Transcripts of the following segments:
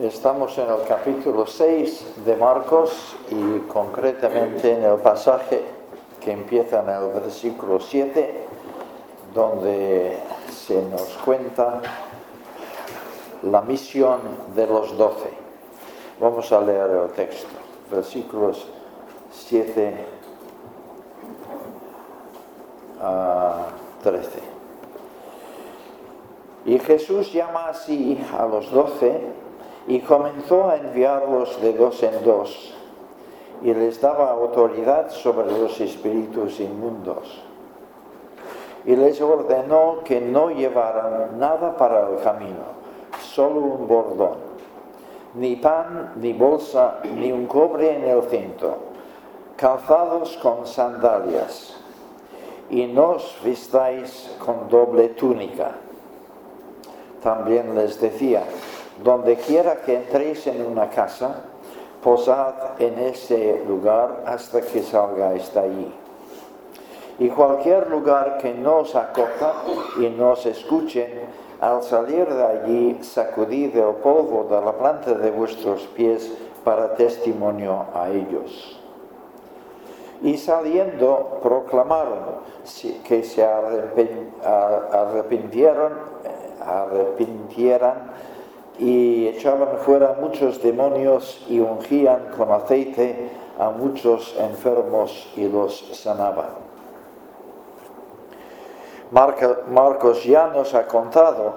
Estamos en el capítulo 6 de Marcos y concretamente en el pasaje que empieza en el versículo 7, donde se nos cuenta la misión de los doce. Vamos a leer el texto, versículos 7 a 13. Y Jesús llama así a los doce y comenzó a enviarlos de dos en dos y les daba autoridad sobre los espíritus inmundos. Y les ordenó que no llevaran nada para el camino, solo un bordón, ni pan, ni bolsa, ni un cobre en el cinto, calzados con sandalias, y no os vistáis con doble túnica. También les decía, donde quiera que entréis en una casa, posad en ese lugar hasta que salgáis de allí. Y cualquier lugar que no os acoja y no os escuchen, al salir de allí, sacudid el polvo de la planta de vuestros pies para testimonio a ellos. Y saliendo, proclamaron que se arrepintieron, eh, arrepintieran y echaban fuera muchos demonios y ungían con aceite a muchos enfermos y los sanaban. Marcos ya nos ha contado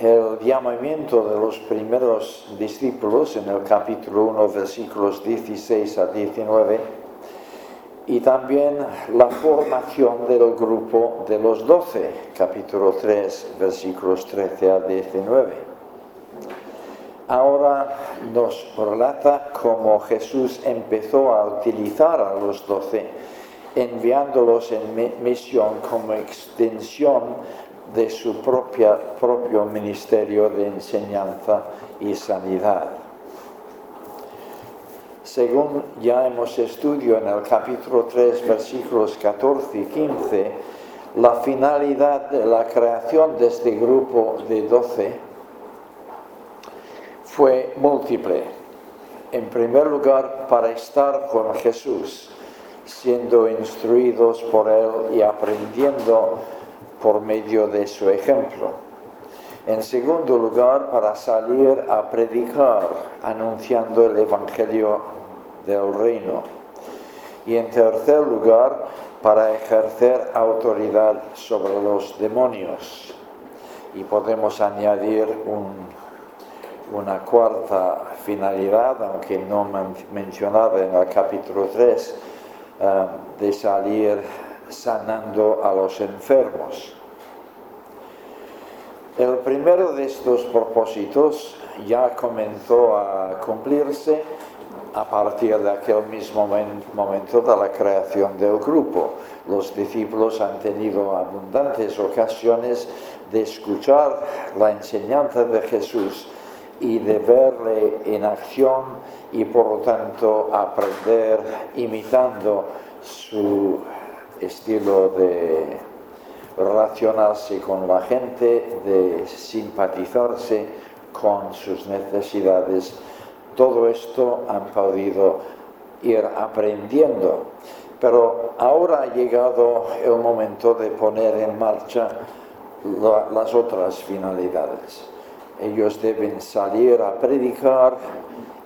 el llamamiento de los primeros discípulos en el capítulo 1, versículos 16 a 19, y también la formación del grupo de los doce, capítulo 3, versículos 13 a 19 ahora nos relata cómo Jesús empezó a utilizar a los doce, enviándolos en misión como extensión de su propio ministerio de enseñanza y sanidad. Según ya hemos estudiado en el capítulo 3, versículos 14 y 15, la finalidad de la creación de este grupo de doce fue múltiple. En primer lugar, para estar con Jesús, siendo instruidos por Él y aprendiendo por medio de su ejemplo. En segundo lugar, para salir a predicar, anunciando el Evangelio del Reino. Y en tercer lugar, para ejercer autoridad sobre los demonios. Y podemos añadir un una cuarta finalidad, aunque no mencionada en el capítulo 3, eh, de salir sanando a los enfermos. El primero de estos propósitos ya comenzó a cumplirse a partir de aquel mismo momento de la creación del grupo. Los discípulos han tenido abundantes ocasiones de escuchar la enseñanza de Jesús y de verle en acción y por lo tanto aprender imitando su estilo de relacionarse con la gente, de simpatizarse con sus necesidades. Todo esto han podido ir aprendiendo. Pero ahora ha llegado el momento de poner en marcha las otras finalidades. Ellos deben salir a predicar,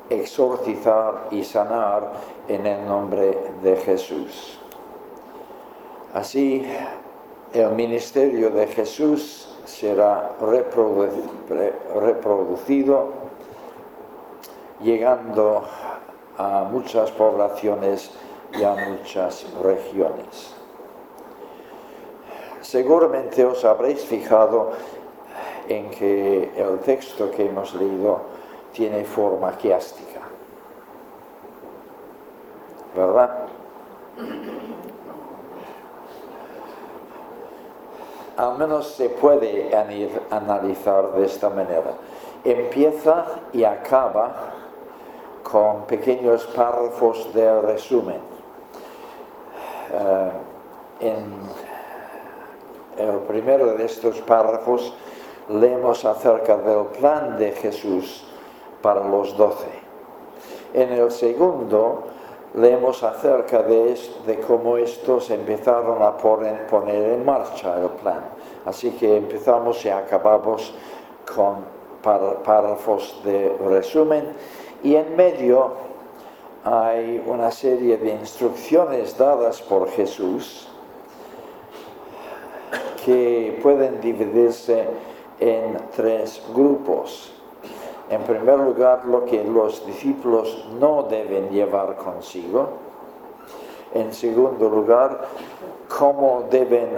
exorcizar y sanar en el nombre de Jesús. Así, el ministerio de Jesús será reproducido, llegando a muchas poblaciones y a muchas regiones. Seguramente os habréis fijado en que el texto que hemos leído tiene forma quiástica. ¿Verdad? Al menos se puede analizar de esta manera. Empieza y acaba con pequeños párrafos de resumen. Eh, en el primero de estos párrafos leemos acerca del plan de Jesús para los doce. En el segundo leemos acerca de, cómo estos empezaron a poner, poner en marcha el plan. Así que empezamos y acabamos con párrafos de resumen y en medio hay una serie de instrucciones dadas por Jesús que pueden dividirse en tres grupos. En primer lugar, lo que los discípulos no deben llevar consigo. En segundo lugar, cómo deben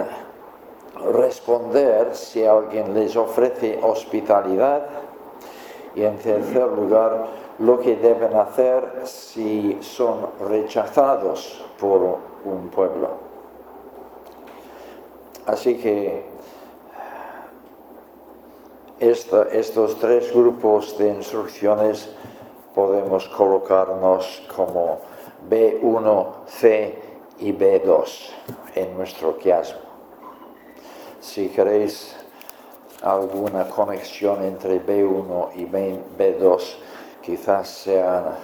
responder si alguien les ofrece hospitalidad. Y en tercer lugar, lo que deben hacer si son rechazados por un pueblo. Así que estos tres grupos de instrucciones podemos colocarnos como B1, C y B2 en nuestro quiasmo. Si queréis alguna conexión entre B1 y B2, quizás sea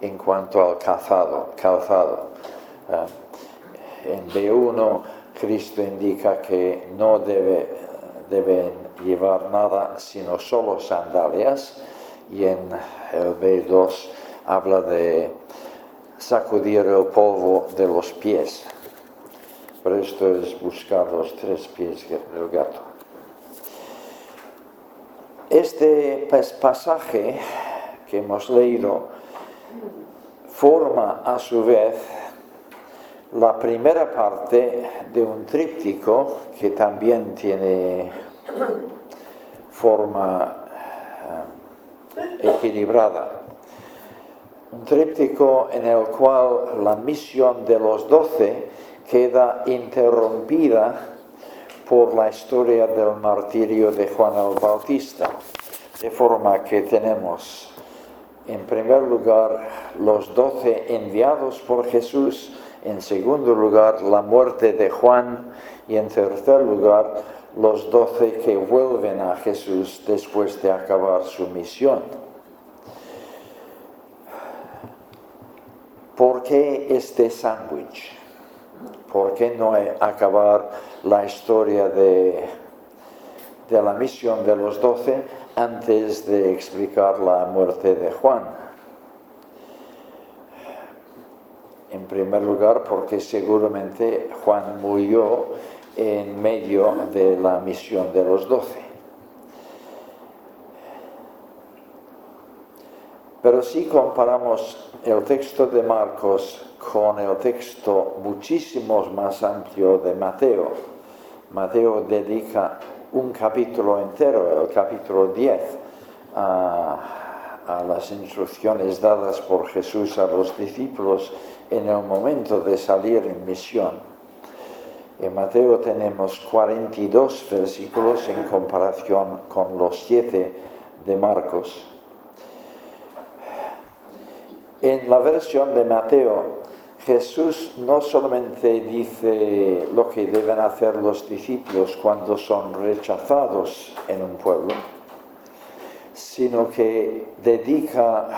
en cuanto al calzado. calzado. Eh, en B1 Cristo indica que no debe, deben llevar nada sino solo sandalias y en el B2 habla de sacudir el polvo de los pies. Pero esto es buscar los tres pies del gato. Este pasaje que hemos leído forma a su vez la primera parte de un tríptico que también tiene forma eh, equilibrada. Un tríptico en el cual la misión de los doce queda interrumpida por la historia del martirio de Juan el Bautista. De forma que tenemos, en primer lugar, los doce enviados por Jesús, en segundo lugar, la muerte de Juan y en tercer lugar, los doce que vuelven a Jesús después de acabar su misión. ¿Por qué este sándwich? ¿Por qué no acabar la historia de, de la misión de los doce antes de explicar la muerte de Juan? En primer lugar, porque seguramente Juan murió en medio de la misión de los doce. Pero si comparamos el texto de Marcos con el texto muchísimo más amplio de Mateo, Mateo dedica un capítulo entero, el capítulo 10, a, a las instrucciones dadas por Jesús a los discípulos en el momento de salir en misión. En Mateo tenemos 42 versículos en comparación con los 7 de Marcos. En la versión de Mateo, Jesús no solamente dice lo que deben hacer los discípulos cuando son rechazados en un pueblo, sino que dedica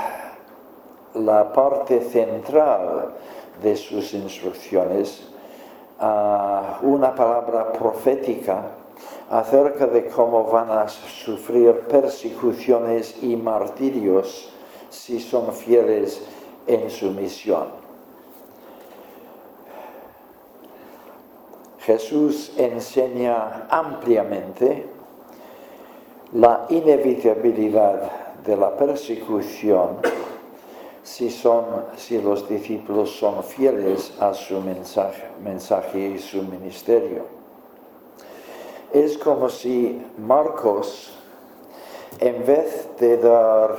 la parte central de sus instrucciones una palabra profética acerca de cómo van a sufrir persecuciones y martirios si son fieles en su misión. Jesús enseña ampliamente la inevitabilidad de la persecución si, son, si los discípulos son fieles a su mensaje, mensaje y su ministerio. Es como si Marcos, en vez de dar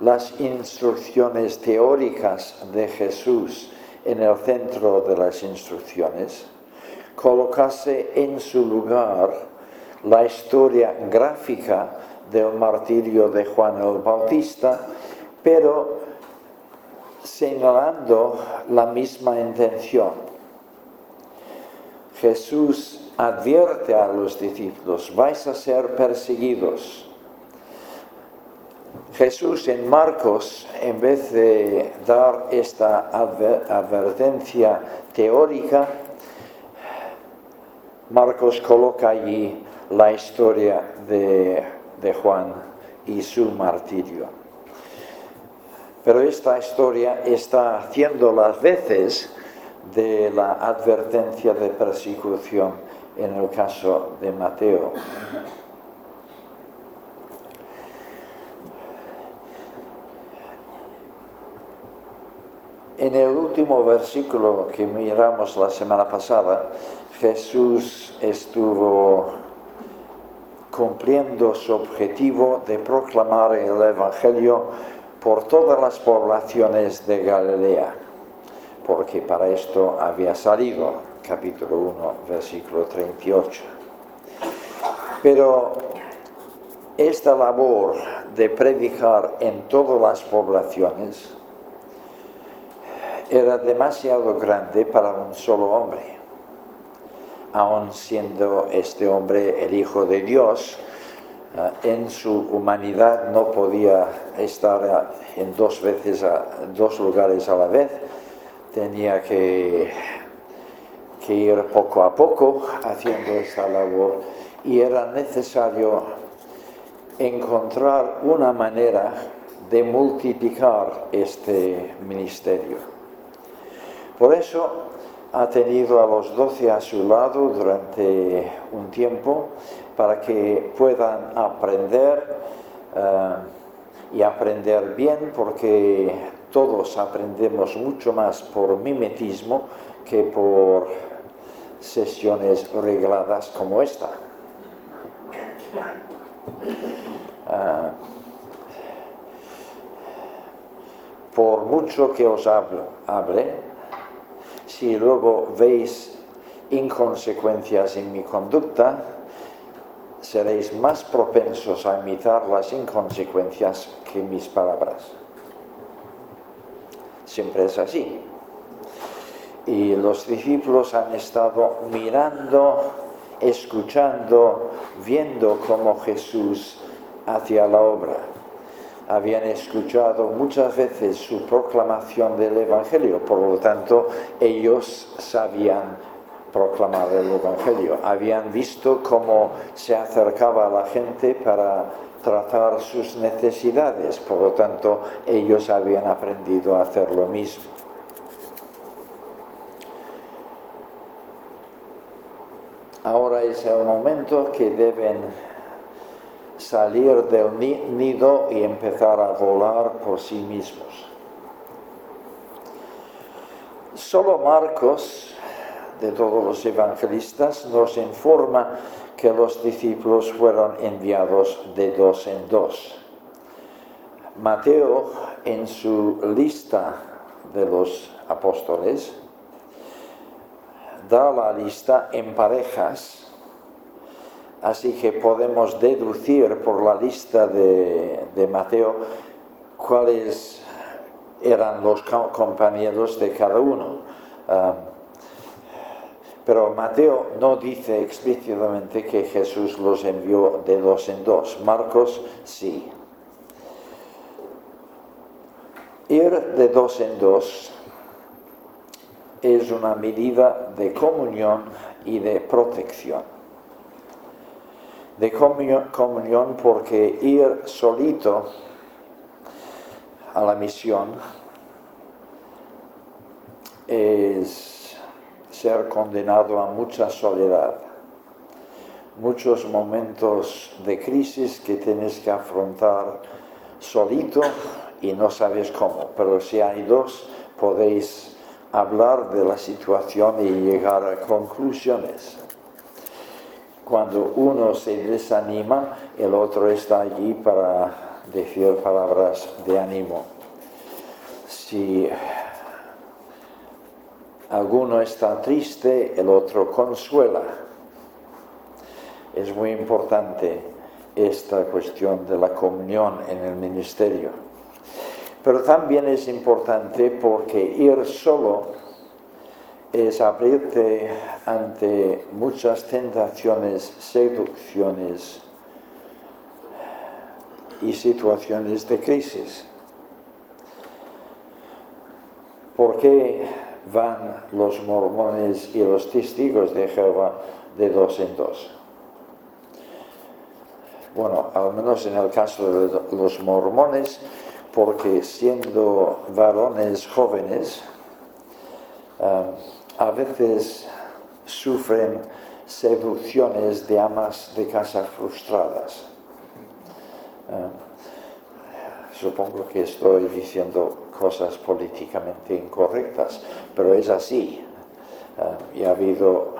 las instrucciones teóricas de Jesús en el centro de las instrucciones, colocase en su lugar la historia gráfica del martirio de Juan el Bautista, pero señalando la misma intención. Jesús advierte a los discípulos, vais a ser perseguidos. Jesús en Marcos, en vez de dar esta advertencia teórica, Marcos coloca allí la historia de, de Juan y su martirio. Pero esta historia está haciendo las veces de la advertencia de persecución en el caso de Mateo. En el último versículo que miramos la semana pasada, Jesús estuvo cumpliendo su objetivo de proclamar el Evangelio por todas las poblaciones de Galilea, porque para esto había salido, capítulo 1, versículo 38. Pero esta labor de predicar en todas las poblaciones era demasiado grande para un solo hombre. Aun siendo este hombre el Hijo de Dios, en su humanidad no podía estar en dos veces, a, dos lugares a la vez, tenía que, que ir poco a poco haciendo esta labor y era necesario encontrar una manera de multiplicar este ministerio. Por eso ha tenido a los doce a su lado durante un tiempo para que puedan aprender eh, y aprender bien porque todos aprendemos mucho más por mimetismo que por sesiones regladas como esta. Eh, por mucho que os hable, si luego veis inconsecuencias en mi conducta, seréis más propensos a imitar las inconsecuencias que mis palabras. Siempre es así. Y los discípulos han estado mirando, escuchando, viendo cómo Jesús hacía la obra habían escuchado muchas veces su proclamación del Evangelio, por lo tanto ellos sabían proclamar el Evangelio, habían visto cómo se acercaba a la gente para tratar sus necesidades, por lo tanto ellos habían aprendido a hacer lo mismo. Ahora es el momento que deben salir del nido y empezar a volar por sí mismos. Solo Marcos, de todos los evangelistas, nos informa que los discípulos fueron enviados de dos en dos. Mateo, en su lista de los apóstoles, da la lista en parejas Así que podemos deducir por la lista de, Mateo cuáles eran los compañeros de cada uno. Ah, pero Mateo no dice explícitamente que Jesús los envió de dos en dos. Marcos sí. Ir de dos en dos es una medida de comunión y de protección de comunión porque ir solito a la misión es ser condenado a mucha soledad, muchos momentos de crisis que tienes que afrontar solito y no sabes cómo, pero si hay dos podéis hablar de la situación y llegar a conclusiones. Cuando uno se desanima, el otro está allí para decir palabras de ánimo. Si alguno está triste, el otro consuela. Es muy importante esta cuestión de la comunión en el ministerio. Pero también es importante porque ir solo es abrirte ante muchas tentaciones, seducciones y situaciones de crisis. ¿Por qué van los mormones y los testigos de Jehová de dos en dos? Bueno, al menos en el caso de los mormones, porque siendo varones jóvenes, eh, a veces sufren seducciones de amas de casa frustradas. Eh, supongo que estoy diciendo cosas políticamente incorrectas, pero es así. Eh, y ha habido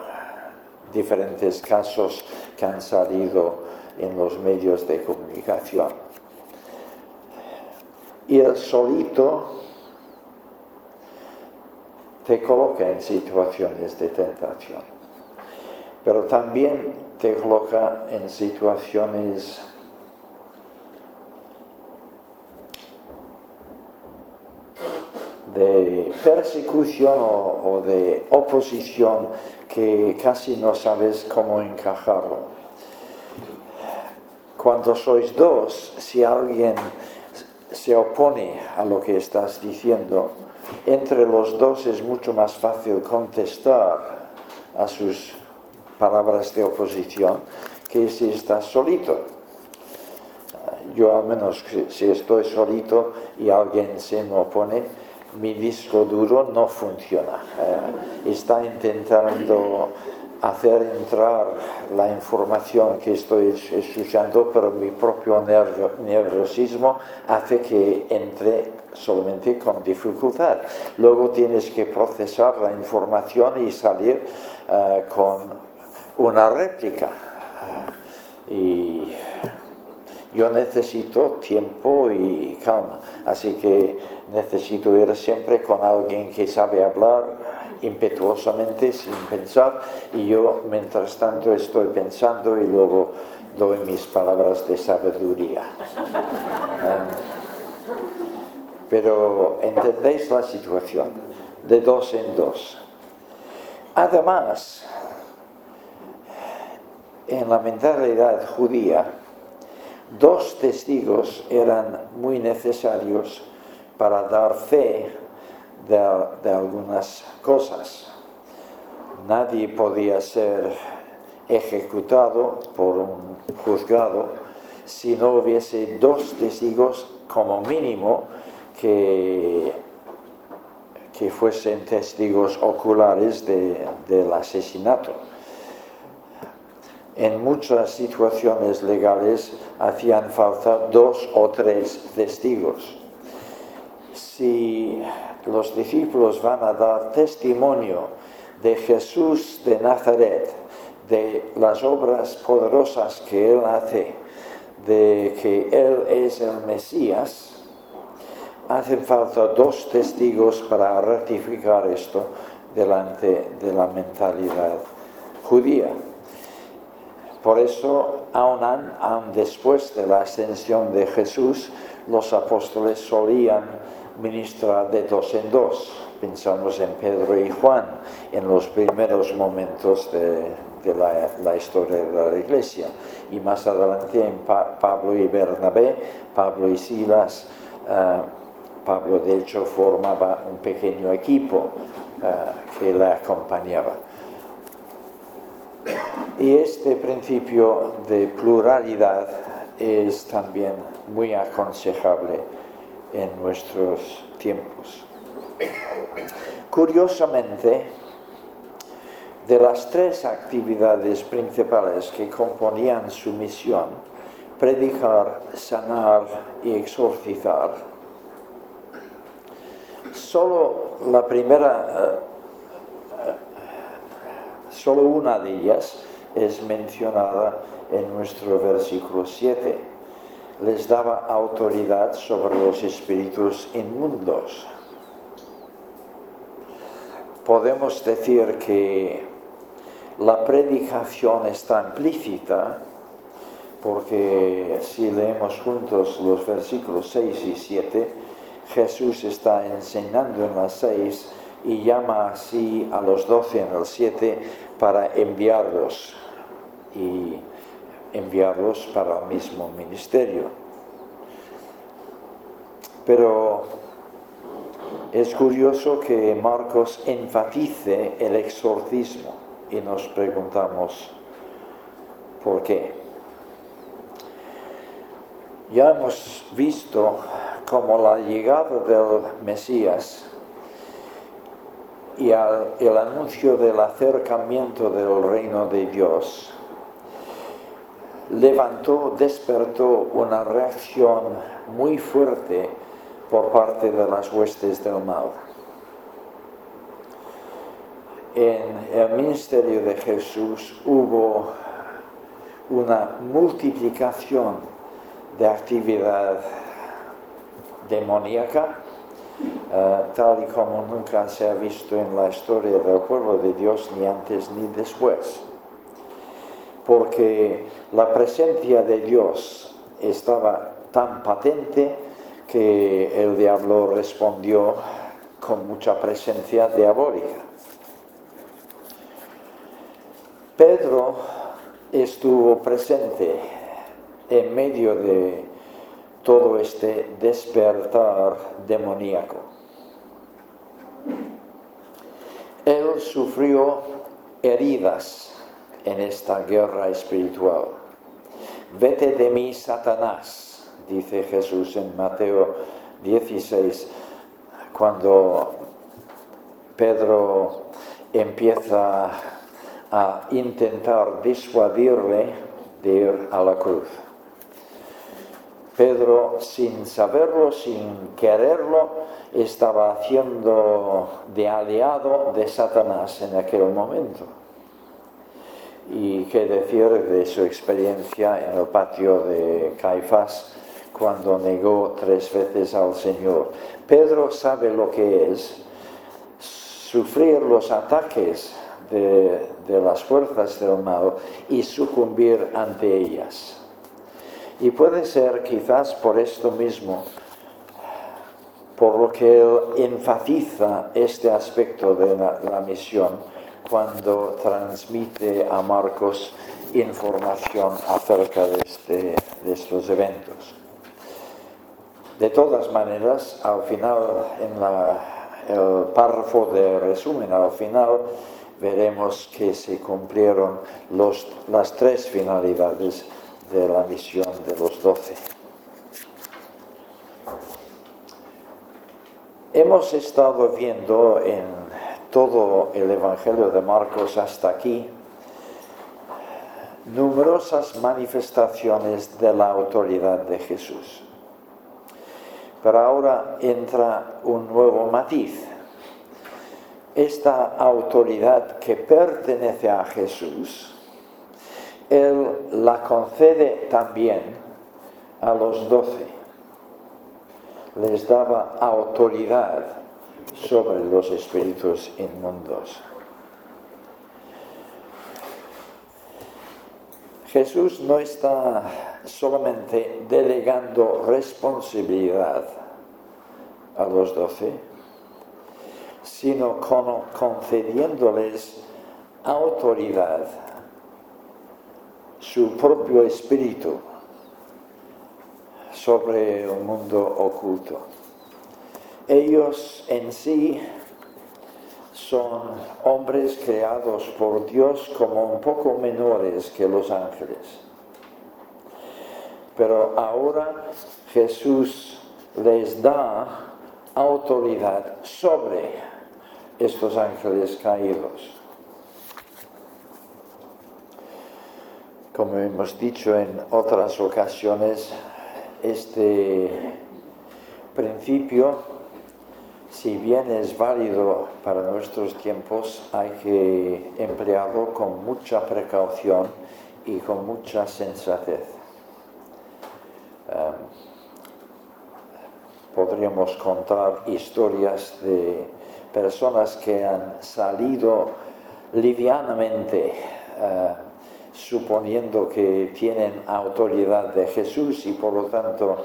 diferentes casos que han salido en los medios de comunicación. Y el solito te coloca en situaciones de tentación, pero también te coloca en situaciones de persecución o, de oposición que casi no sabes cómo encajarlo. Cuando sois dos, si alguien se opone a lo que estás diciendo, entre los dos es mucho más fácil contestar a sus palabras de oposición que si estás solito. Yo al menos si estoy solito y alguien se me opone, mi disco duro no funciona. Eh, está intentando hacer entrar la información que estoy escuchando, pero mi propio nerviosismo hace que entre solamente con dificultad. Luego tienes que procesar la información y salir eh, con una réplica. y yo necesito tiempo y calma, así que necesito ir siempre con alguien que sabe hablar impetuosamente, sin pensar, y yo mientras tanto estoy pensando y luego doy mis palabras de sabiduría. Pero entendéis la situación, de dos en dos. Además, en la mentalidad judía, dos testigos eran muy necesarios para dar fe de, algunas cosas. Nadie podía ser ejecutado por un juzgado si no hubiese dos testigos como mínimo que, que fuesen testigos oculares del asesinato. En muchas situaciones legales hacían falta dos o tres testigos. Si los discípulos van a dar testimonio de Jesús de Nazaret, de las obras poderosas que Él hace, de que Él es el Mesías, hacen falta dos testigos para ratificar esto delante de la mentalidad judía. Por eso, aún, aún después de la ascensión de Jesús, los apóstoles solían ministra de dos en dos. Pensamos en Pedro y Juan en los primeros momentos de, la, historia de la iglesia. Y más adelante en Pablo y Bernabé, Pablo y Silas. Eh, Pablo de hecho formaba un pequeño equipo eh, que le acompañaba. Y este principio de pluralidad es también muy aconsejable en nuestros tiempos. Curiosamente, de las tres actividades principales que componían su misión, predicar, sanar y exorcizar, solo la primera, eh, solo una de ellas es mencionada en nuestro versículo 7 les daba autoridad sobre los espíritus inmundos. Podemos decir que la predicación está implícita porque si leemos juntos los versículos 6 y 7, Jesús está enseñando en las 6 y llama así a los 12 en el 7 para enviarlos. Y enviarlos para el mismo ministerio. Pero es curioso que Marcos enfatice el exorcismo y nos preguntamos por qué. Ya hemos visto cómo la llegada del Mesías y el anuncio del acercamiento del reino de Dios levantó, despertó una reacción muy fuerte por parte de las huestes del mal. En el ministerio de Jesús hubo una multiplicación de actividad demoníaca, eh, tal y como nunca se ha visto en la historia del pueblo de Dios, ni antes ni después. Porque la presencia de Dios estaba tan patente que el diablo respondió con mucha presencia diabólica. Pedro estuvo presente en medio de todo este despertar demoníaco. Él sufrió heridas en esta guerra espiritual. Vete de mí, Satanás, dice Jesús en Mateo 16, cuando Pedro empieza a intentar disuadirle de ir a la cruz. Pedro, sin saberlo, sin quererlo, estaba haciendo de aliado de Satanás en aquel momento. Y qué decir de su experiencia en el patio de Caifás cuando negó tres veces al Señor. Pedro sabe lo que es sufrir los ataques de, de las fuerzas del mal y sucumbir ante ellas. Y puede ser quizás por esto mismo, por lo que él enfatiza este aspecto de la, misión cuando transmite a Marcos información acerca de, este, de estos eventos. De todas maneras, al final, en el párrafo de resumen, al final, veremos que se cumplieron los, las tres finalidades de la misión de los doce. Hemos estado viendo en todo el Evangelio de Marcos hasta aquí numerosas manifestaciones de la autoridad de Jesús. Pero ahora entra un nuevo matiz. Esta autoridad que pertenece a Jesús él la concede también a los doce. Les daba autoridad sobre los espíritus inmundos. Jesús no está solamente delegando responsabilidad a los doce, sino concediéndoles autoridad su propio espíritu sobre un mundo oculto. Ellos en sí son hombres creados por Dios como un poco menores que los ángeles. Pero ahora Jesús les da autoridad sobre estos ángeles caídos. Como hemos dicho en otras ocasiones, este principio, si bien es válido para nuestros tiempos, hay que emplearlo con mucha precaución y con mucha sensatez. Em, podríamos contar historias de personas que han salido livianamente eh, suponiendo que tienen autoridad de Jesús y por lo tanto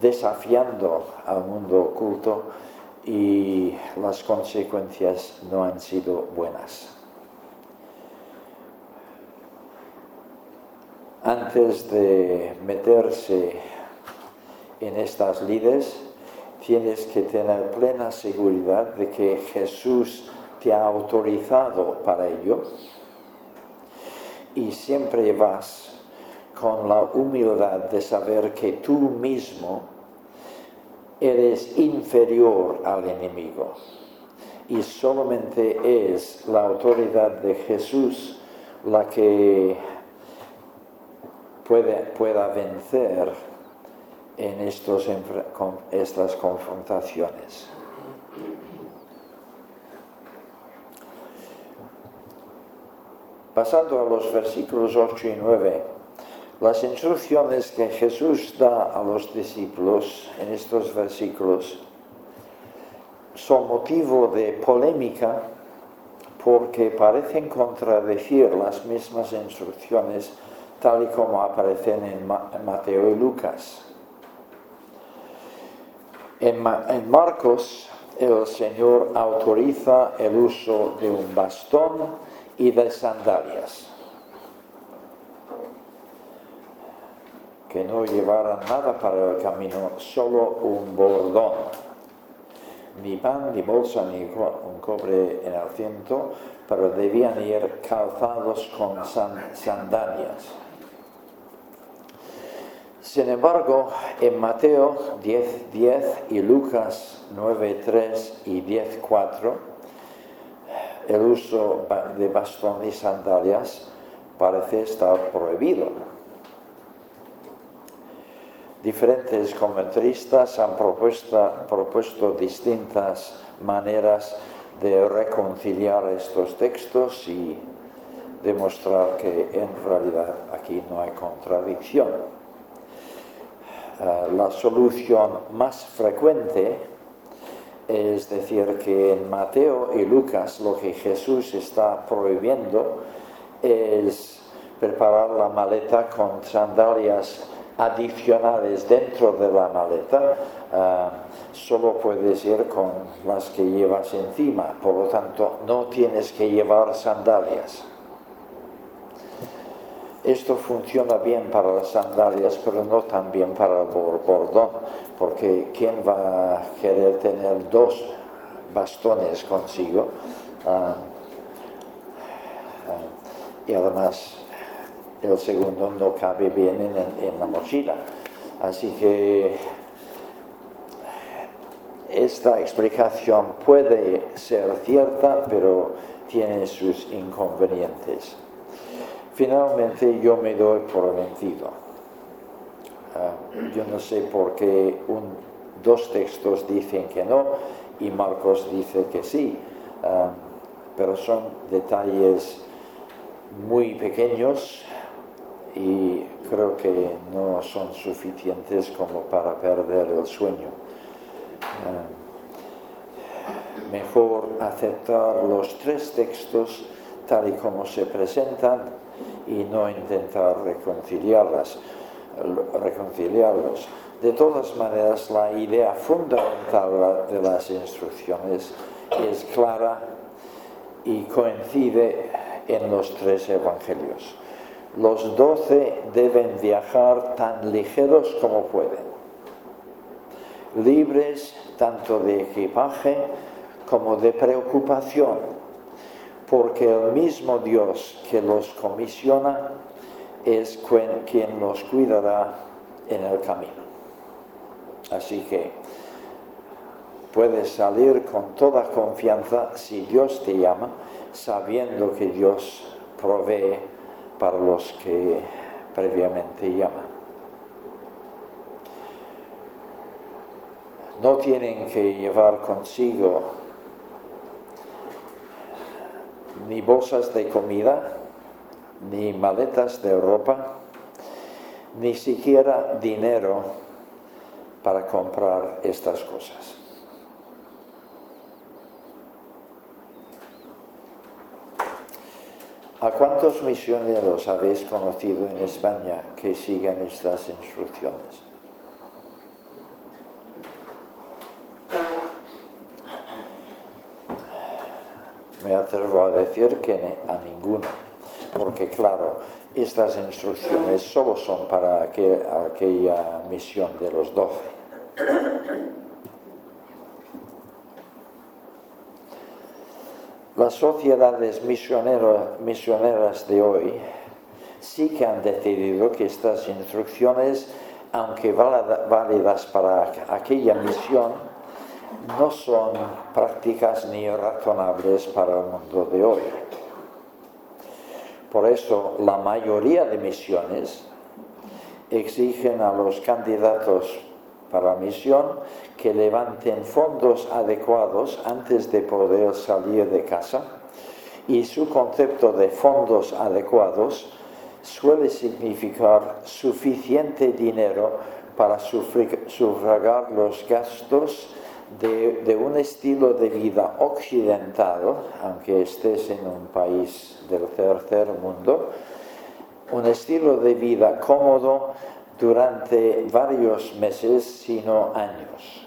desafiando al mundo oculto y las consecuencias no han sido buenas. Antes de meterse en estas lides, tienes que tener plena seguridad de que Jesús te ha autorizado para ello y siempre vas con la humildad de saber que tú mismo eres inferior al enemigo y solamente es la autoridad de Jesús la que pueda vencer en estos, estas confrontaciones. Pasando a los versículos 8 y 9, las instrucciones que Jesús da a los discípulos en estos versículos son motivo de polémica porque parecen contradecir las mismas instrucciones tal y como aparecen en Mateo y Lucas. En, Marcos el Señor autoriza el uso de un bastón y de sandalias. Que no llevaran nada para el camino, solo un bordón. Ni pan, ni bolsa, ni un cobre en el ciento, pero debían ir calzados con sandalias. Sin embargo, en Mateo 10.10 10 y Lucas 9.3 y 10.4, el uso de bastón y sandalias parece estar prohibido. Diferentes comentaristas han propuesto, distintas maneras de reconciliar estos textos y demostrar que en realidad aquí no hay contradicción. Eh, la solución más frecuente es decir que en Mateo y Lucas lo que Jesús está prohibiendo es preparar la maleta con sandalias adicionales dentro de la maleta, eh, solo puedes ir con las que llevas encima, por lo tanto no tienes que llevar sandalias. Esto funciona bien para las sandalias, pero no tan bien para el bordón, porque ¿quién va a querer tener dos bastones consigo? Ah, ah, y además el segundo no cabe bien en, la mochila. Así que esta explicación puede ser cierta, pero tiene sus inconvenientes. Finalmente yo me doy por vencido. Ah, yo no sé por qué dos textos dicen que no y Marcos dice que sí, ah, pero son detalles muy pequeños y creo que no son suficientes como para perder el sueño. Ah, mejor aceptar los tres textos tal y como se presentan y no intentar reconciliarlos. De todas maneras, la idea fundamental de las instrucciones es clara y coincide en los tres evangelios. Los doce deben viajar tan ligeros como pueden, libres tanto de equipaje como de preocupación porque el mismo Dios que los comisiona es quien los cuidará en el camino. Así que puedes salir con toda confianza si Dios te llama, sabiendo que Dios provee para los que previamente llaman. No tienen que llevar consigo ni bolsas de comida, ni maletas de ropa, ni siquiera dinero para comprar estas cosas. ¿A cuántos misioneros habéis conocido en España que siguen estas instrucciones? me atrevo a decir que a ninguno, porque claro, estas instrucciones solo son para aquella misión de los doce. Las sociedades misioneras de hoy sí que han decidido que estas instrucciones, aunque válidas para aquella misión, no son prácticas ni razonables para el mundo de hoy. Por eso la mayoría de misiones exigen a los candidatos para la misión que levanten fondos adecuados antes de poder salir de casa. Y su concepto de fondos adecuados suele significar suficiente dinero para sufragar los gastos de, un estilo de vida occidental, aunque estés en un país del tercer mundo, un estilo de vida cómodo durante varios meses, sino años.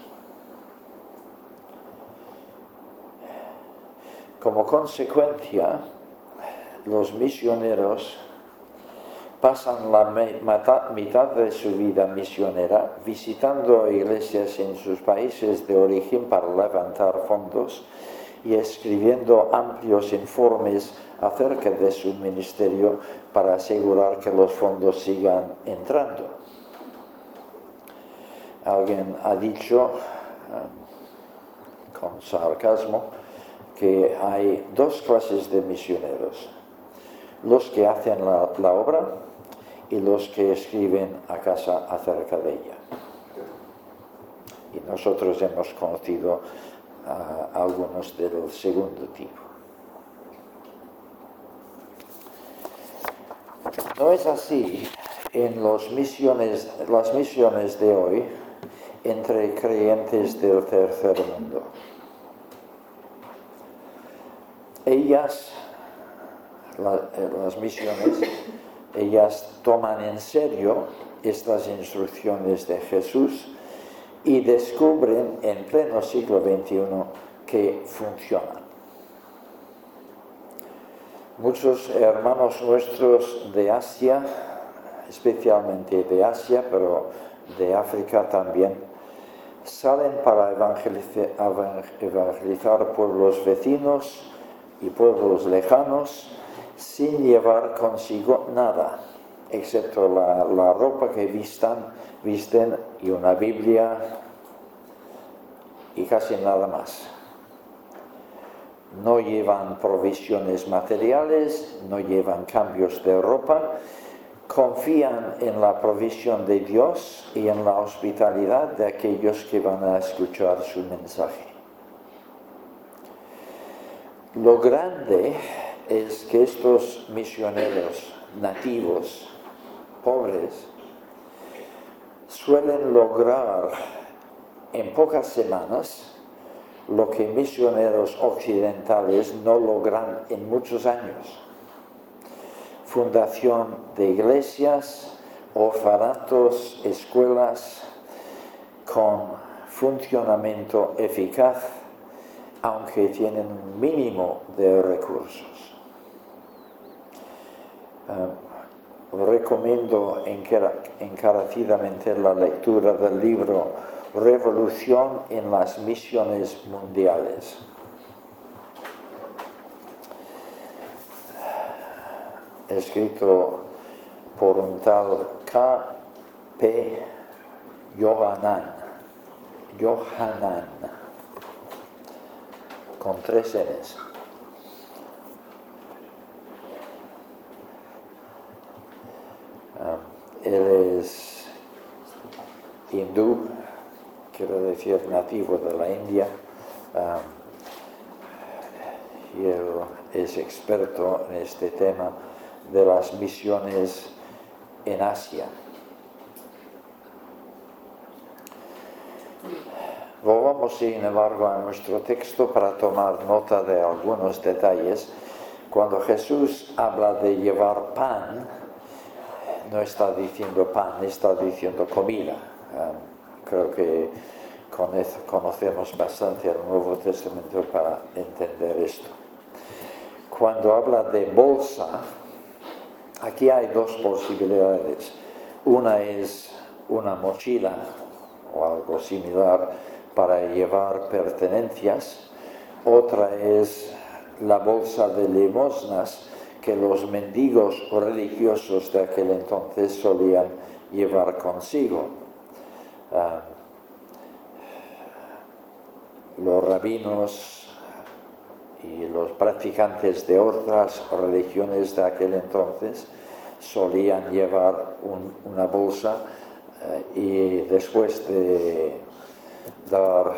Como consecuencia, los misioneros pasan la mitad de su vida misionera visitando iglesias en sus países de origen para levantar fondos y escribiendo amplios informes acerca de su ministerio para asegurar que los fondos sigan entrando. Alguien ha dicho, eh, con sarcasmo, que hay dos clases de misioneros, los que hacen la, obra y los que escriben a casa acerca de ella. Y nosotros hemos conocido a algunos del segundo tipo. No es así en los misiones, las misiones de hoy entre creyentes del tercer mundo ellas, eh, las misiones, ellas toman en serio estas instrucciones de Jesús y descubren en pleno siglo XXI que funcionan. Muchos hermanos nuestros de Asia, especialmente de Asia, pero de África también, salen para evangelizar pueblos vecinos, y pueblos lejanos sin llevar consigo nada, excepto la, ropa que vistan, visten y una Biblia y casi nada más. No llevan provisiones materiales, no llevan cambios de ropa, confían en la provisión de Dios y en la hospitalidad de aquellos que van a escuchar su mensaje. Lo grande es que estos misioneros nativos, pobres, suelen lograr en pocas semanas lo que misioneros occidentales no logran en muchos años. Fundación de iglesias, orfanatos, escuelas con funcionamiento eficaz aunque tienen un mínimo de recursos. Uh, recomiendo encarecidamente la lectura del libro Revolución en las Misiones Mundiales. Escrito por un tal K. P. Johanan. Johanan con tres N's. Ah, él es hindú, quiero decir nativo de la India, ah, y él es experto en este tema de las misiones en Asia. Volvamos, sin embargo, a nuestro texto para tomar nota de algunos detalles. Cuando Jesús habla de llevar pan, no está diciendo pan, está diciendo comida. Ah, creo que conocemos bastante el Nuevo Testamento para entender esto. Cuando habla de bolsa, aquí hay dos posibilidades. Una es una mochila o algo similar para llevar pertenencias, otra es la bolsa de limosnas que los mendigos religiosos de aquel entonces solían llevar consigo. Ah, los rabinos y los practicantes de otras religiones de aquel entonces solían llevar una bolsa eh, y después de dar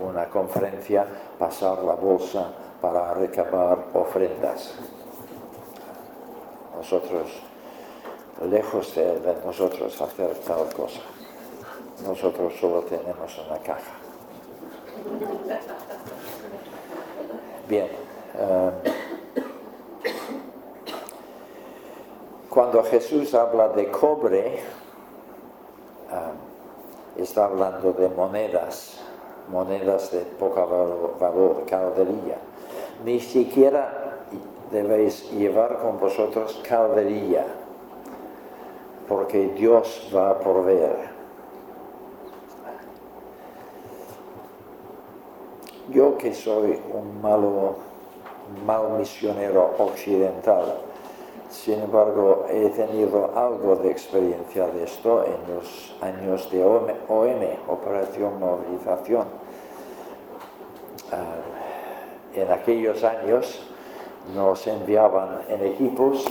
una conferencia pasar la bolsa para recabar ofrendas. Nosotros, lejos de, nosotros hacer tal cosa, nosotros solo tenemos una caja. Bien. Eh, cuando Jesús habla de cobre, eh, está hablando de monedas, monedas de poca valor, valor calderilla. Ni siquiera debéis llevar con vosotros calderilla, porque Dios va a proveer. Yo que soy un malo, mal misionero occidental, sin embargo he tenido algo de experiencia de esto en los años de OM, Operación Movilización. Ah, en aquellos años nos enviaban en equipos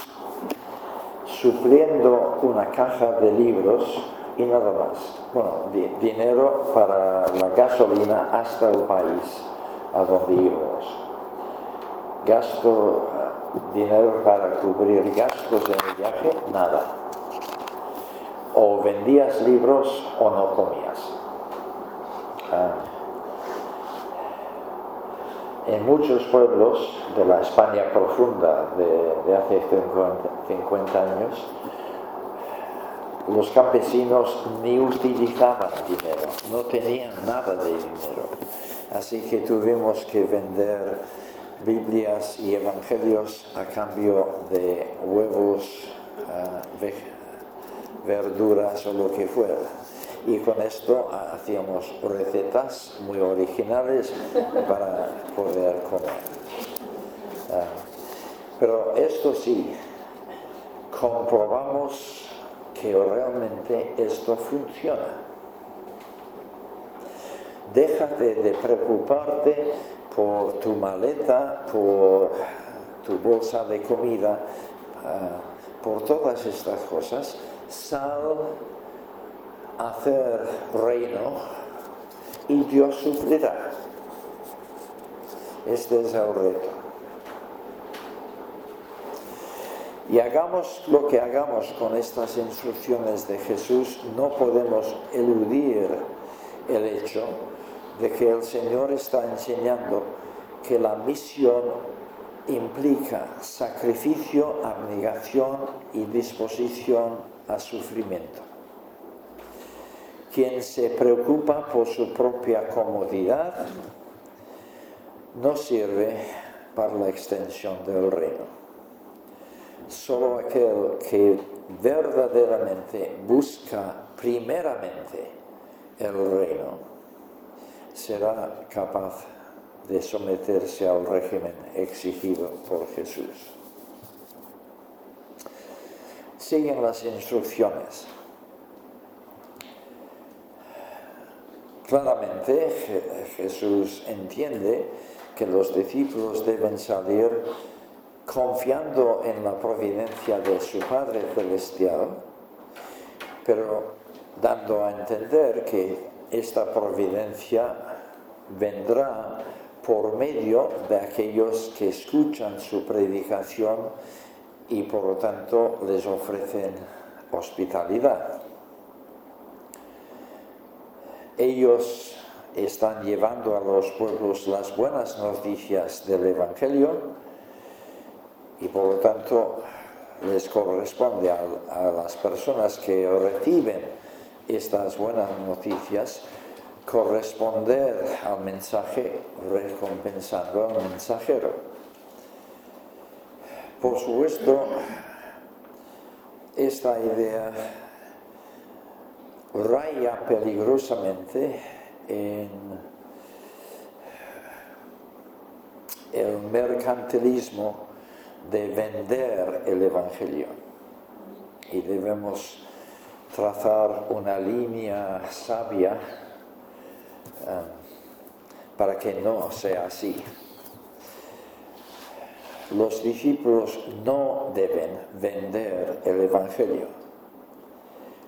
supliendo una caja de libros y nada más. Bueno, dinero para la gasolina hasta el país a donde íbamos. Gasto eh, dinero para cubrir gastos en el viaje, nada. O vendías libros o no comías. Ah. en muchos pueblos de la España profunda de, hace 50 años, los campesinos ni utilizaban dinero, no tenían nada de dinero. Así que tuvimos que vender Biblias y Evangelios a cambio de huevos, uh, verduras o lo que fuera. Y con esto hacíamos recetas muy originales para poder comer. Ah, pero esto sí, comprobamos que realmente esto funciona. Déjate de preocuparte por tu maleta, por tu bolsa de comida, ah, por todas estas cosas. Sal a hacer reino y Dios suplirá. Este es el reto. Y hagamos lo que hagamos con estas instrucciones de Jesús, no podemos eludir el hecho de que el Señor está enseñando que la misión implica sacrificio, abnegación y disposición a sufrimiento. Quien se preocupa por su propia comodidad no sirve para la extensión del reino solo aquel que verdaderamente busca primeramente el reino será capaz de someterse al régimen exigido por Jesús. Siguen las instrucciones. Claramente Jesús entiende que los discípulos deben salir confiando en la providencia de su Padre Celestial, pero dando a entender que esta providencia vendrá por medio de aquellos que escuchan su predicación y por lo tanto les ofrecen hospitalidad. Ellos están llevando a los pueblos las buenas noticias del Evangelio, y por lo tanto les corresponde a, las personas que reciben estas buenas noticias corresponder al mensaje recompensando al mensajero. Por supuesto, esta idea raya peligrosamente en el mercantilismo de vender el Evangelio. Y debemos trazar una línea sabia um, para que no sea así. Los discípulos no deben vender el Evangelio.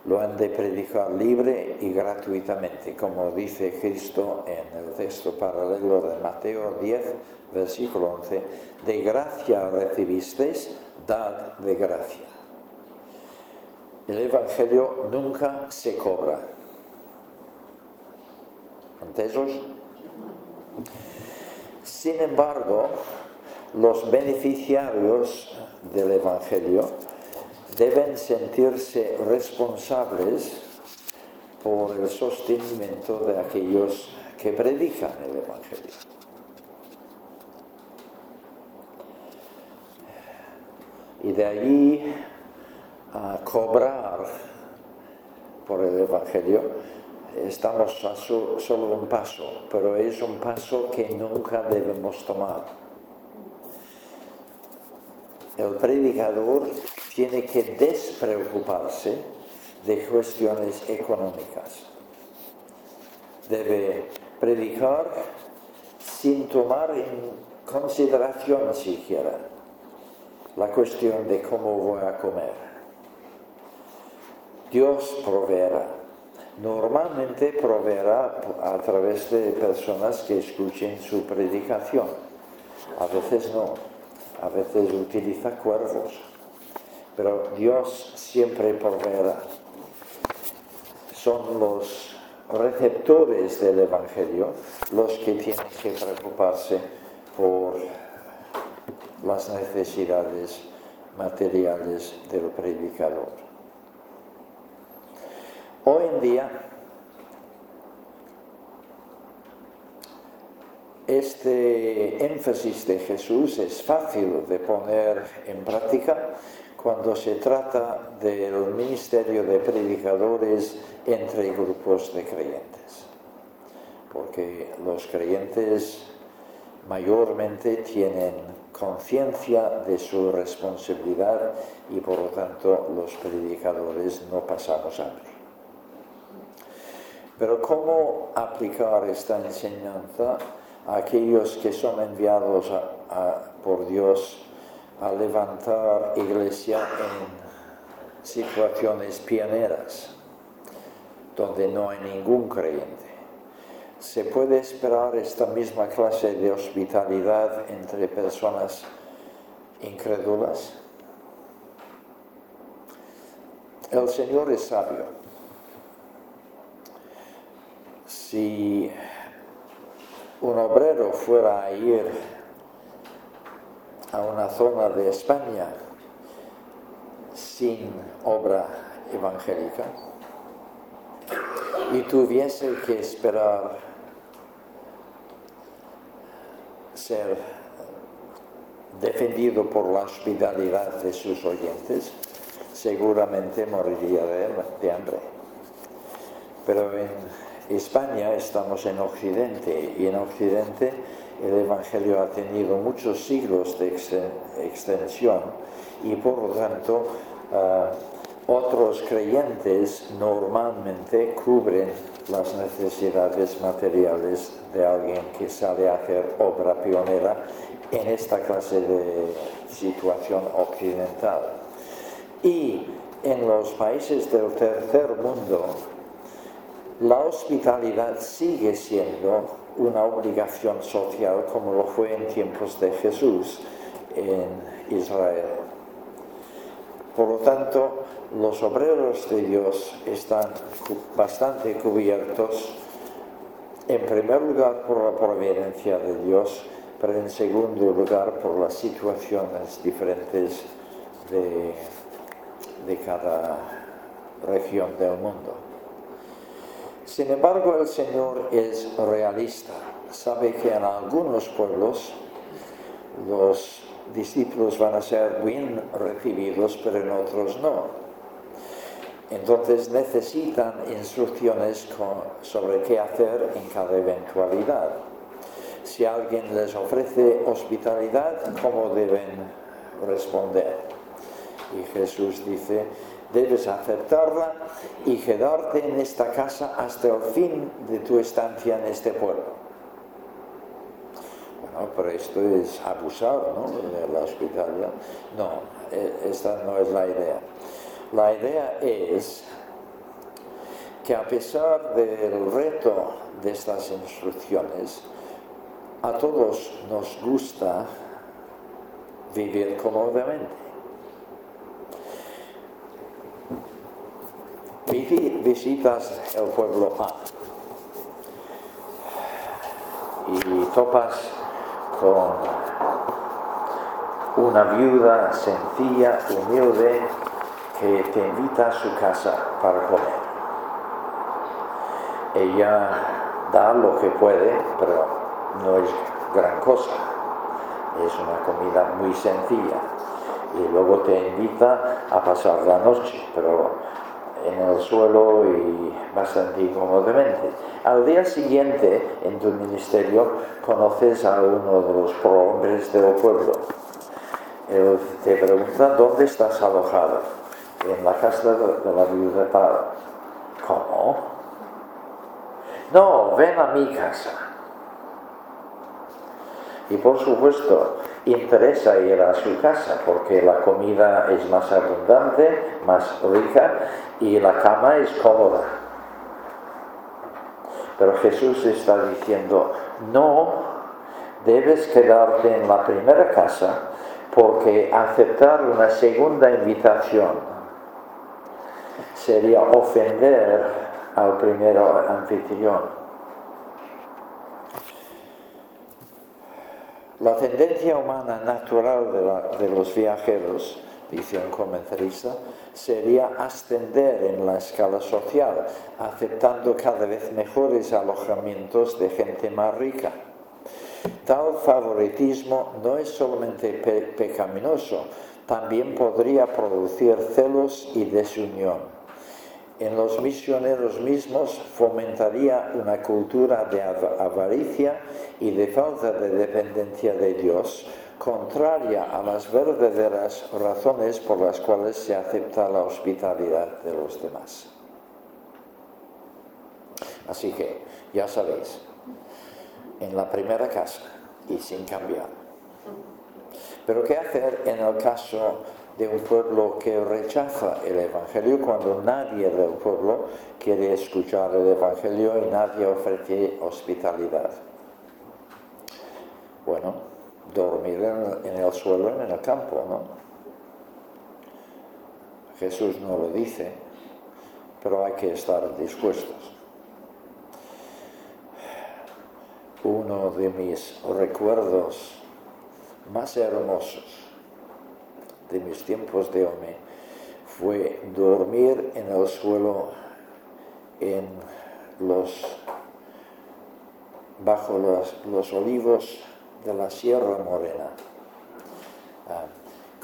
Lo han de predicar libre y gratuitamente, como dice Cristo en el texto paralelo de Mateo 10, versículo 11. De gracia recibisteis, dad de gracia. El Evangelio nunca se cobra. Sin embargo, los beneficiarios del Evangelio deben sentirse responsables por el sostenimiento de aquellos que predican el Evangelio. Y de allí a cobrar por el Evangelio, estamos a solo un paso, pero es un paso que nunca debemos tomar. El predicador tiene que despreocuparse de cuestiones económicas. Debe predicar sin tomar en consideración siquiera la cuestión de cómo voy a comer Dios proveerá. Normalmente proveerá a través de personas que escuchen su predicación. A veces no. A veces utiliza cuervos. Pero Dios siempre proveerá. Son los receptores del Evangelio los que tienen que preocuparse por las necesidades materiales del predicador. Hoy en día, este énfasis de Jesús es fácil de poner en práctica cuando se trata del ministerio de predicadores entre grupos de creyentes. Porque los creyentes mayormente tienen conciencia de su responsabilidad y por lo tanto los predicadores no pasamos hambre. Pero ¿cómo aplicar esta enseñanza a aquellos que son enviados por Dios a levantar iglesia en situaciones pioneras, donde no hay ningún creyente? ¿Se puede esperar esta misma clase de hospitalidad entre personas incrédulas? El Señor es sabio si un obrero fuera a ir a una zona de España sin obra evangélica y tuviese que esperar ser defendido por la hospitalidad de sus oyentes, seguramente moriría de, hambre. Pero en España estamos en Occidente y en Occidente el Evangelio ha tenido muchos siglos de extensión y por lo tanto ah, otros creyentes normalmente cubren las necesidades materiales de alguien que sale a hacer obra pionera en esta clase de situación occidental. Y en los países del tercer mundo, la hospitalidad sigue siendo una obligación social como lo fue en tiempos de Jesús en Israel. Por lo tanto, los obreros de Dios están bastante cubiertos, en primer lugar por la providencia de Dios, pero en segundo lugar por las situaciones diferentes de, de cada región del mundo. Sin embargo, el Señor es realista. Sabe que en algunos pueblos los discípulos van a ser bien recibidos, pero en otros no. Entonces necesitan instrucciones sobre qué hacer en cada eventualidad. si alguien les ofrece hospitalidad, ¿cómo deben responder? Y Jesús dice, debes aceptarla y quedarte en esta casa hasta el fin de tu estancia en este pueblo. Bueno, pero esto es abusar ¿no? la hospitalidad. No, e, esta no es la idea. La idea es que a pesar del reto de estas instrucciones, a todos nos gusta vivir cómodamente. Visitas el pueblo y topas con una viuda sencilla, humilde, que te invita a su casa para comer. Ella da lo que puede, pero no es gran cosa. Es una comida muy sencilla. Y luego te invita a pasar la noche, pero en el suelo y bastante incómodamente. Al día siguiente, en tu ministerio, conoces a uno de los prohombres del pueblo. Él te pregunta, ¿dónde estás alojado? En la casa de la viuda ¿Cómo? No, ven a mi casa. Y por supuesto, interesa ir a su casa porque la comida es más abundante, más rica y la cama es cómoda. Pero Jesús está diciendo, no, debes quedarte en la primera casa porque aceptar una segunda invitación sería ofender al primero anfitrión. La tendencia humana natural de, los viajeros, dice un comentarista, sería ascender en la escala social, aceptando cada vez mejores alojamientos de gente más rica. Tal favoritismo no es solamente pecaminoso, también podría producir celos y desunión en los misioneros mismos fomentaría una cultura de avaricia y de falta de dependencia de Dios, contraria a las verdaderas razones por las cuales se acepta la hospitalidad de los demás. Así que, ya sabéis, en la primera casa y sin cambiar. Pero ¿qué hacer en el caso de un pueblo que rechaza el Evangelio cuando nadie del pueblo quiere escuchar el Evangelio y nadie ofrece hospitalidad. Bueno, dormir en el suelo, en el campo, ¿no? Jesús no lo dice, pero hay que estar dispuestos. Uno de mis recuerdos más hermosos de mis tiempos de hombre fue dormir en el suelo en los, bajo los, olivos de la Sierra Morena, ah,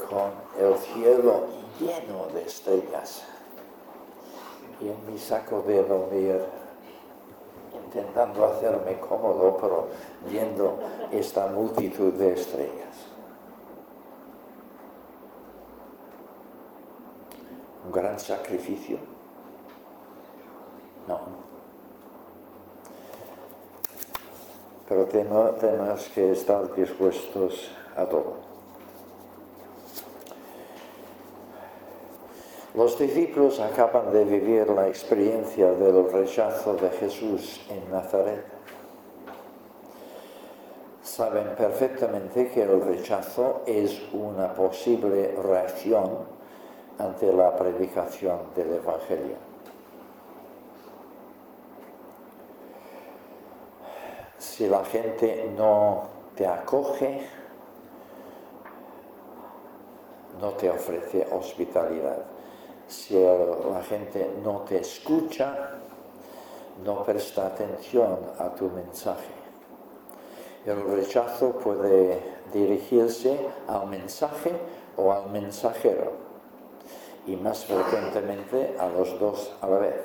con el cielo lleno de estrellas y en mi saco de dormir intentando hacerme cómodo, pero viendo esta multitud de estrellas. un gran sacrificio. No. Pero tenemos que estar dispuestos a todo. Los discípulos acaban de vivir la experiencia del rechazo de Jesús en Nazaret. Saben perfectamente que el rechazo es una posible reacción ante la predicación del Evangelio. Si la gente no te acoge, no te ofrece hospitalidad. Si la gente no te escucha, no presta atención a tu mensaje. El rechazo puede dirigirse al mensaje o al mensajero y más frecuentemente a los dos a la vez.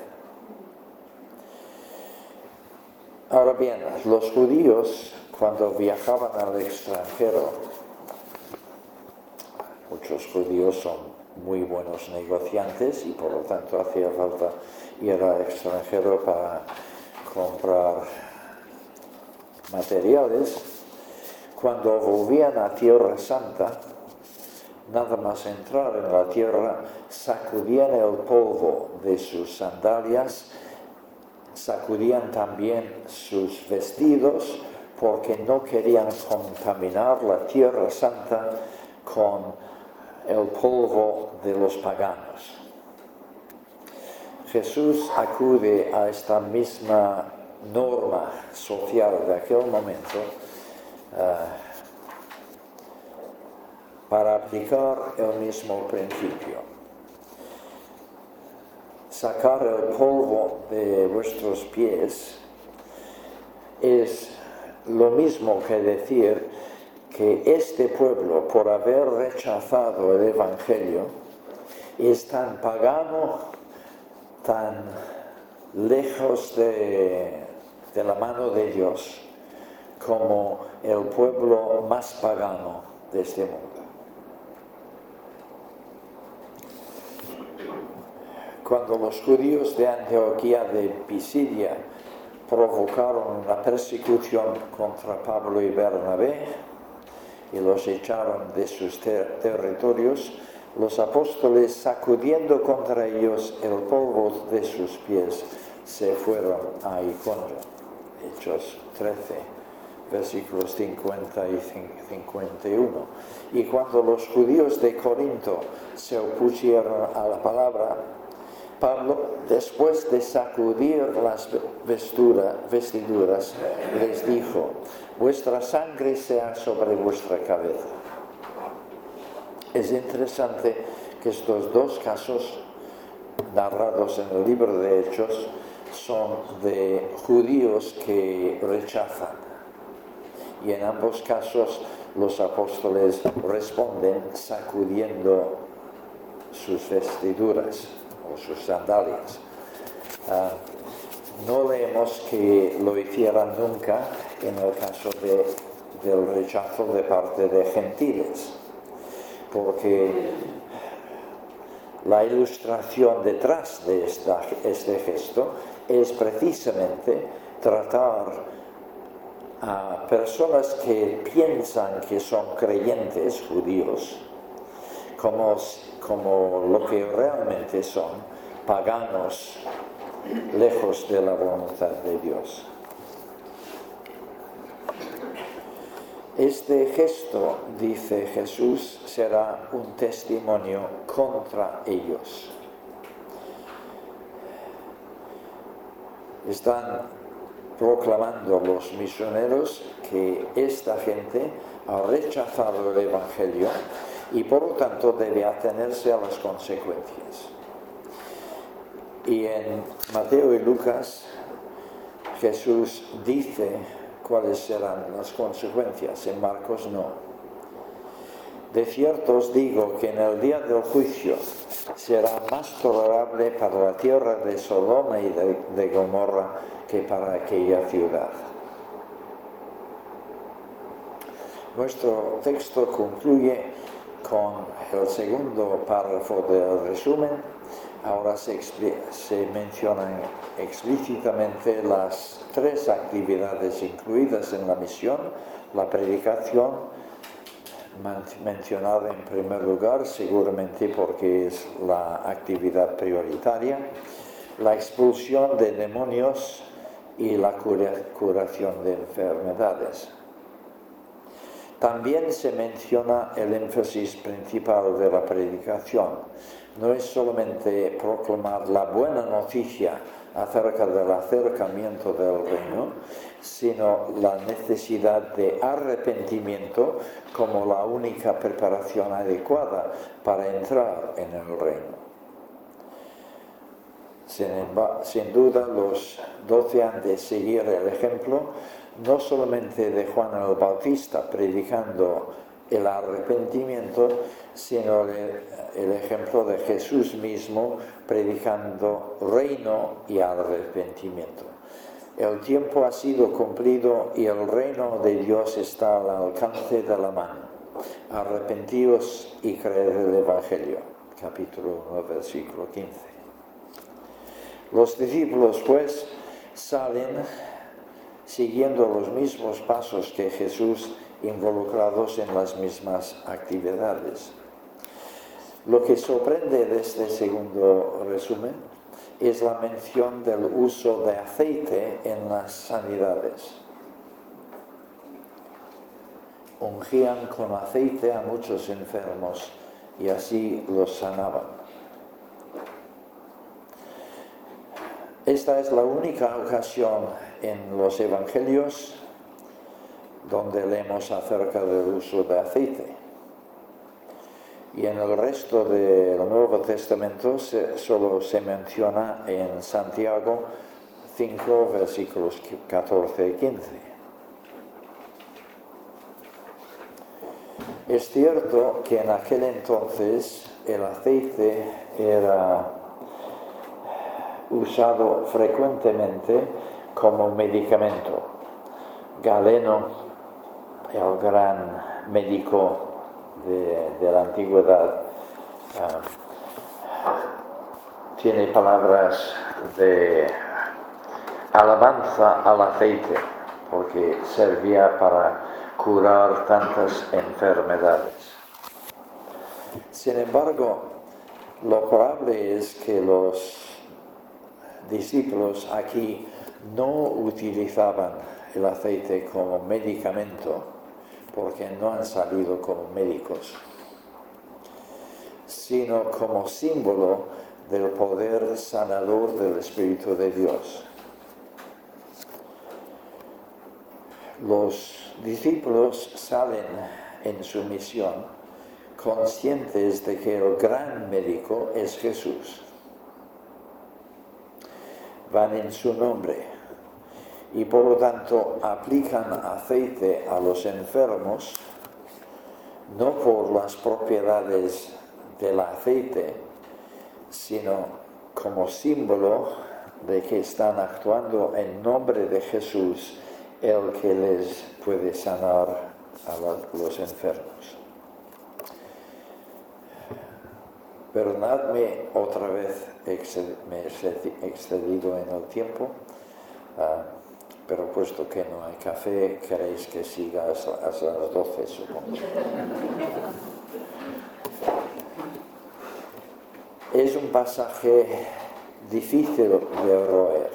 Ahora bien, los judíos cuando viajaban al extranjero, muchos judíos son muy buenos negociantes y por lo tanto hacía falta ir al extranjero para comprar materiales. Cuando volvían a Tierra Santa, nada más entrar en la tierra, sacudían el polvo de sus sandalias sacudían también sus vestidos porque no querían contaminar la tierra santa con el polvo de los paganos. Jesús acude a esta misma norma social de aquel momento eh, para aplicar el mismo principio sacar el polvo de vuestros pies es lo mismo que decir que este pueblo, por haber rechazado el Evangelio, es tan pagano, tan lejos de, de la mano de Dios, como el pueblo más pagano de este mundo. Cuando los judíos de Antioquía de Pisidia provocaron una persecución contra Pablo y Bernabé y los echaron de sus territorios, los apóstoles, sacudiendo contra ellos el polvo de sus pies, se fueron a Iconio. Hechos 13, versículos 50 y 51. Y cuando los judíos de Corinto se opusieron a la palabra, Pablo, después de sacudir las vestiduras, les dijo, vuestra sangre sea sobre vuestra cabeza. Es interesante que estos dos casos narrados en el libro de Hechos son de judíos que rechazan. Y en ambos casos los apóstoles responden sacudiendo sus vestiduras sus sandalias. Ah, no leemos que lo hicieran nunca en el caso del rechazo de parte de gentiles, porque la ilustración detrás de este gesto es precisamente tratar a personas que piensan que son creyentes judíos como, como lo que realmente son, paganos lejos de la voluntad de Dios. Este gesto, dice Jesús, será un testimonio contra ellos. Están proclamando los misioneros que esta gente ha rechazado el Evangelio y por lo tanto debe atenerse a las consecuencias. Y en Mateo y Lucas Jesús dice cuáles serán las consecuencias, en Marcos no. De cierto os digo que en el día del juicio será más tolerable para la tierra de Sodoma y de, de Gomorra que para aquella ciudad. Nuestro texto concluye con el segundo párrafo del resumen, ahora se, mencionan explícitamente las tres actividades incluidas en la misión, la predicación, mencionada en primer lugar, seguramente porque es la actividad prioritaria, la expulsión de demonios y la curación de enfermedades. También se menciona el énfasis principal de la predicación. No es solamente proclamar la buena noticia acerca del acercamiento del reino, sino la necesidad de arrepentimiento como la única preparación adecuada para entrar en el reino. Sin, duda, los doce han de seguir el ejemplo no solamente de Juan el Bautista predicando el arrepentimiento, sino el, ejemplo de Jesús mismo predicando reino y arrepentimiento. El tiempo ha sido cumplido y el reino de Dios está al alcance de la mano. Arrepentíos y creed el Evangelio. Capítulo 1, versículo 15. Los discípulos pues salen siguiendo los mismos pasos que Jesús involucrados en las mismas actividades. Lo que sorprende de este segundo resumen es la mención del uso de aceite en las sanidades. Ungían con aceite a muchos enfermos y así los sanaban. Esta es la única ocasión en los evangelios donde leemos acerca del uso de aceite. Y en el resto del Nuevo Testamento solo se menciona en Santiago 5 versículos 14 y 15. Es cierto que en aquel entonces el aceite era usado frecuentemente como medicamento. Galeno, el gran médico de, la antigüedad ah, tiene palabras de alabanza al aceite, porque servía para curar tantas enfermedades. Sin embargo, lo probable es que los discípulos aquí no utilizaban el aceite como medicamento, porque no han salido como médicos, sino como símbolo del poder sanador del Espíritu de Dios. Los discípulos salen en su misión conscientes de que el gran médico es Jesús. Van en su nombre y por lo tanto aplican aceite a los enfermos no por las propiedades del aceite, sino como símbolo de que están actuando en nombre de Jesús, el que les puede sanar a los enfermos. Perdonadme otra vez, me he excedido en el tiempo. Ah, pero puesto que no hay café, queréis que siga hasta, las 12, supongo. Es un pasaje difícil de roer,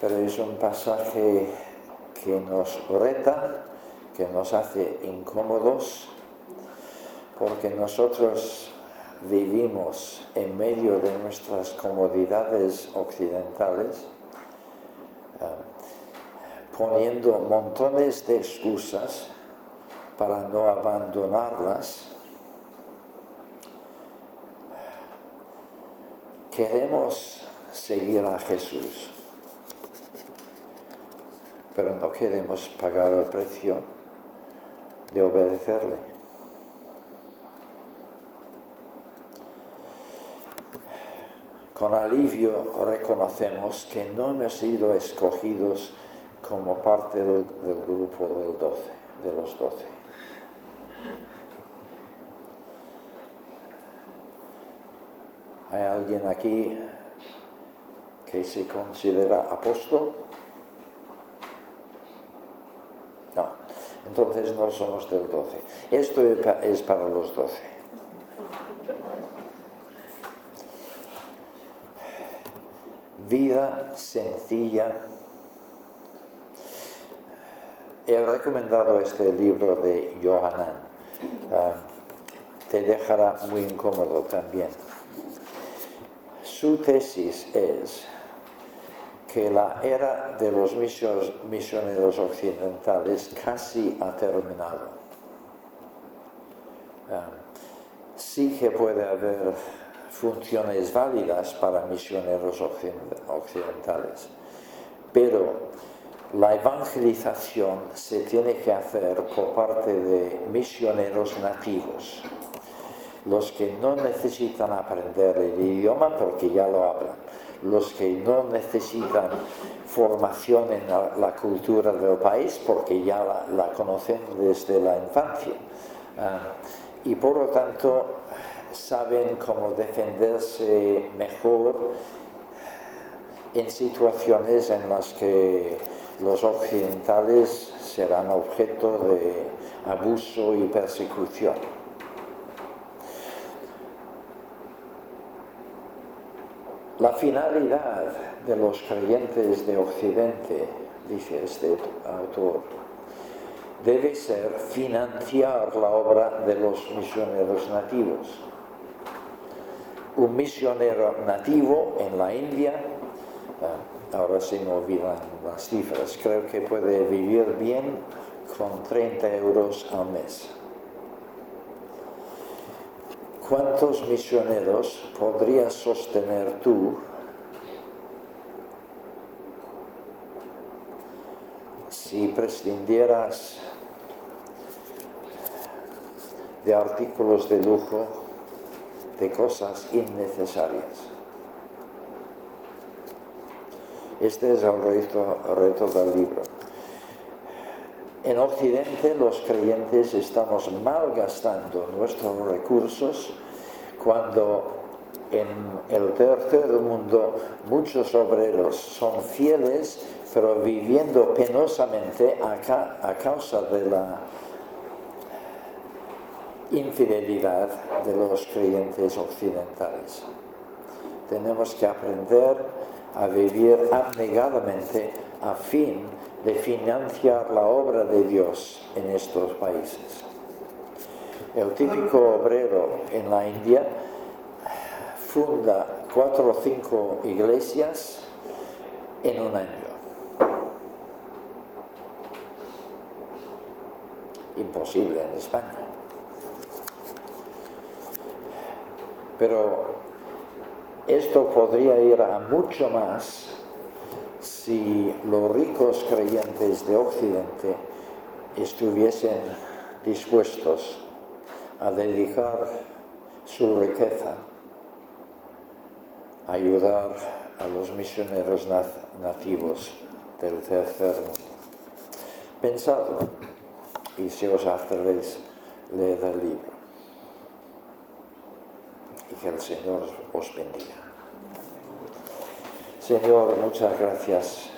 pero es un pasaje que nos reta, que nos hace incómodos, porque nosotros vivimos en medio de nuestras comodidades occidentales poniendo montones de excusas para no abandonarlas. Queremos seguir a Jesús, pero no queremos pagar el precio de obedecerle. Con alivio reconocemos que no hemos sido escogidos como parte del, grupo del 12, de los doce. ¿Hay alguien aquí que se considera apóstol? No, entonces no somos del 12. Esto es para los 12. Vida sencilla he recomendado este libro de Johanan. Ah, te dejará muy incómodo también. Su tesis es que la era de los misioneros occidentales casi ha terminado. Ah, sí que puede haber funciones válidas para misioneros occidentales, pero la evangelización se tiene que hacer por parte de misioneros nativos, los que no necesitan aprender el idioma porque ya lo hablan, los que no necesitan formación en la, cultura del país porque ya la, conocen desde la infancia. Ah, y por lo tanto saben cómo defenderse mejor en situaciones en las que los occidentales serán objeto de abuso y persecución. La finalidad de los creyentes de Occidente, dice este autor, debe ser financiar la obra de los misioneros nativos. Un misionero nativo en la India, ahora se me olvidan las cifras, creo que puede vivir bien con 30 euros al mes. ¿Cuántos misioneros podrías sostener tú si prescindieras de artículos de lujo, de cosas innecesarias? Este es el reto, el reto del libro. En Occidente los creyentes estamos malgastando nuestros recursos cuando en el tercer mundo muchos obreros son fieles pero viviendo penosamente a, causa de la infidelidad de los creyentes occidentales. Tenemos que aprender a vivir abnegadamente a fin de financiar la obra de Dios en estos países. El típico obrero en la India funda cuatro o cinco iglesias en un año. Imposible en España. Pero esto podría ir a mucho más si los ricos creyentes de Occidente estuviesen dispuestos a dedicar su riqueza a ayudar a los misioneros nativos del tercer mundo. Pensadlo y si os atrevéis, leed el libro. Que el Señor os bendiga. Señor, muchas gracias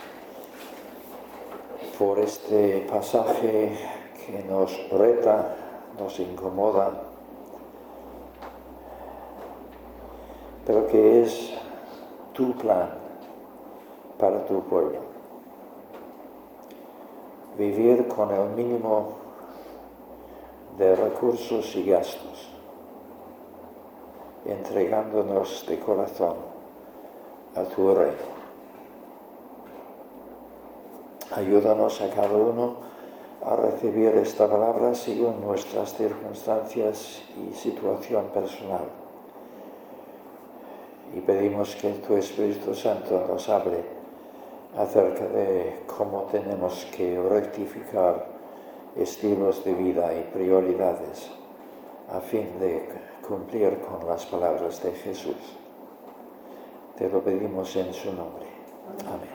por este pasaje que nos reta nos incomoda, pero que es tu plan para tu pueblo. Vivir con el mínimo de recursos y gastos, entregándonos de corazón a tu reino. Ayúdanos a cada uno a recibir esta palabra según nuestras circunstancias y situación personal. Y pedimos que tu Espíritu Santo nos hable acerca de cómo tenemos que rectificar estilos de vida y prioridades a fin de cumplir con las palabras de Jesús. Te lo pedimos en su nombre. Amén.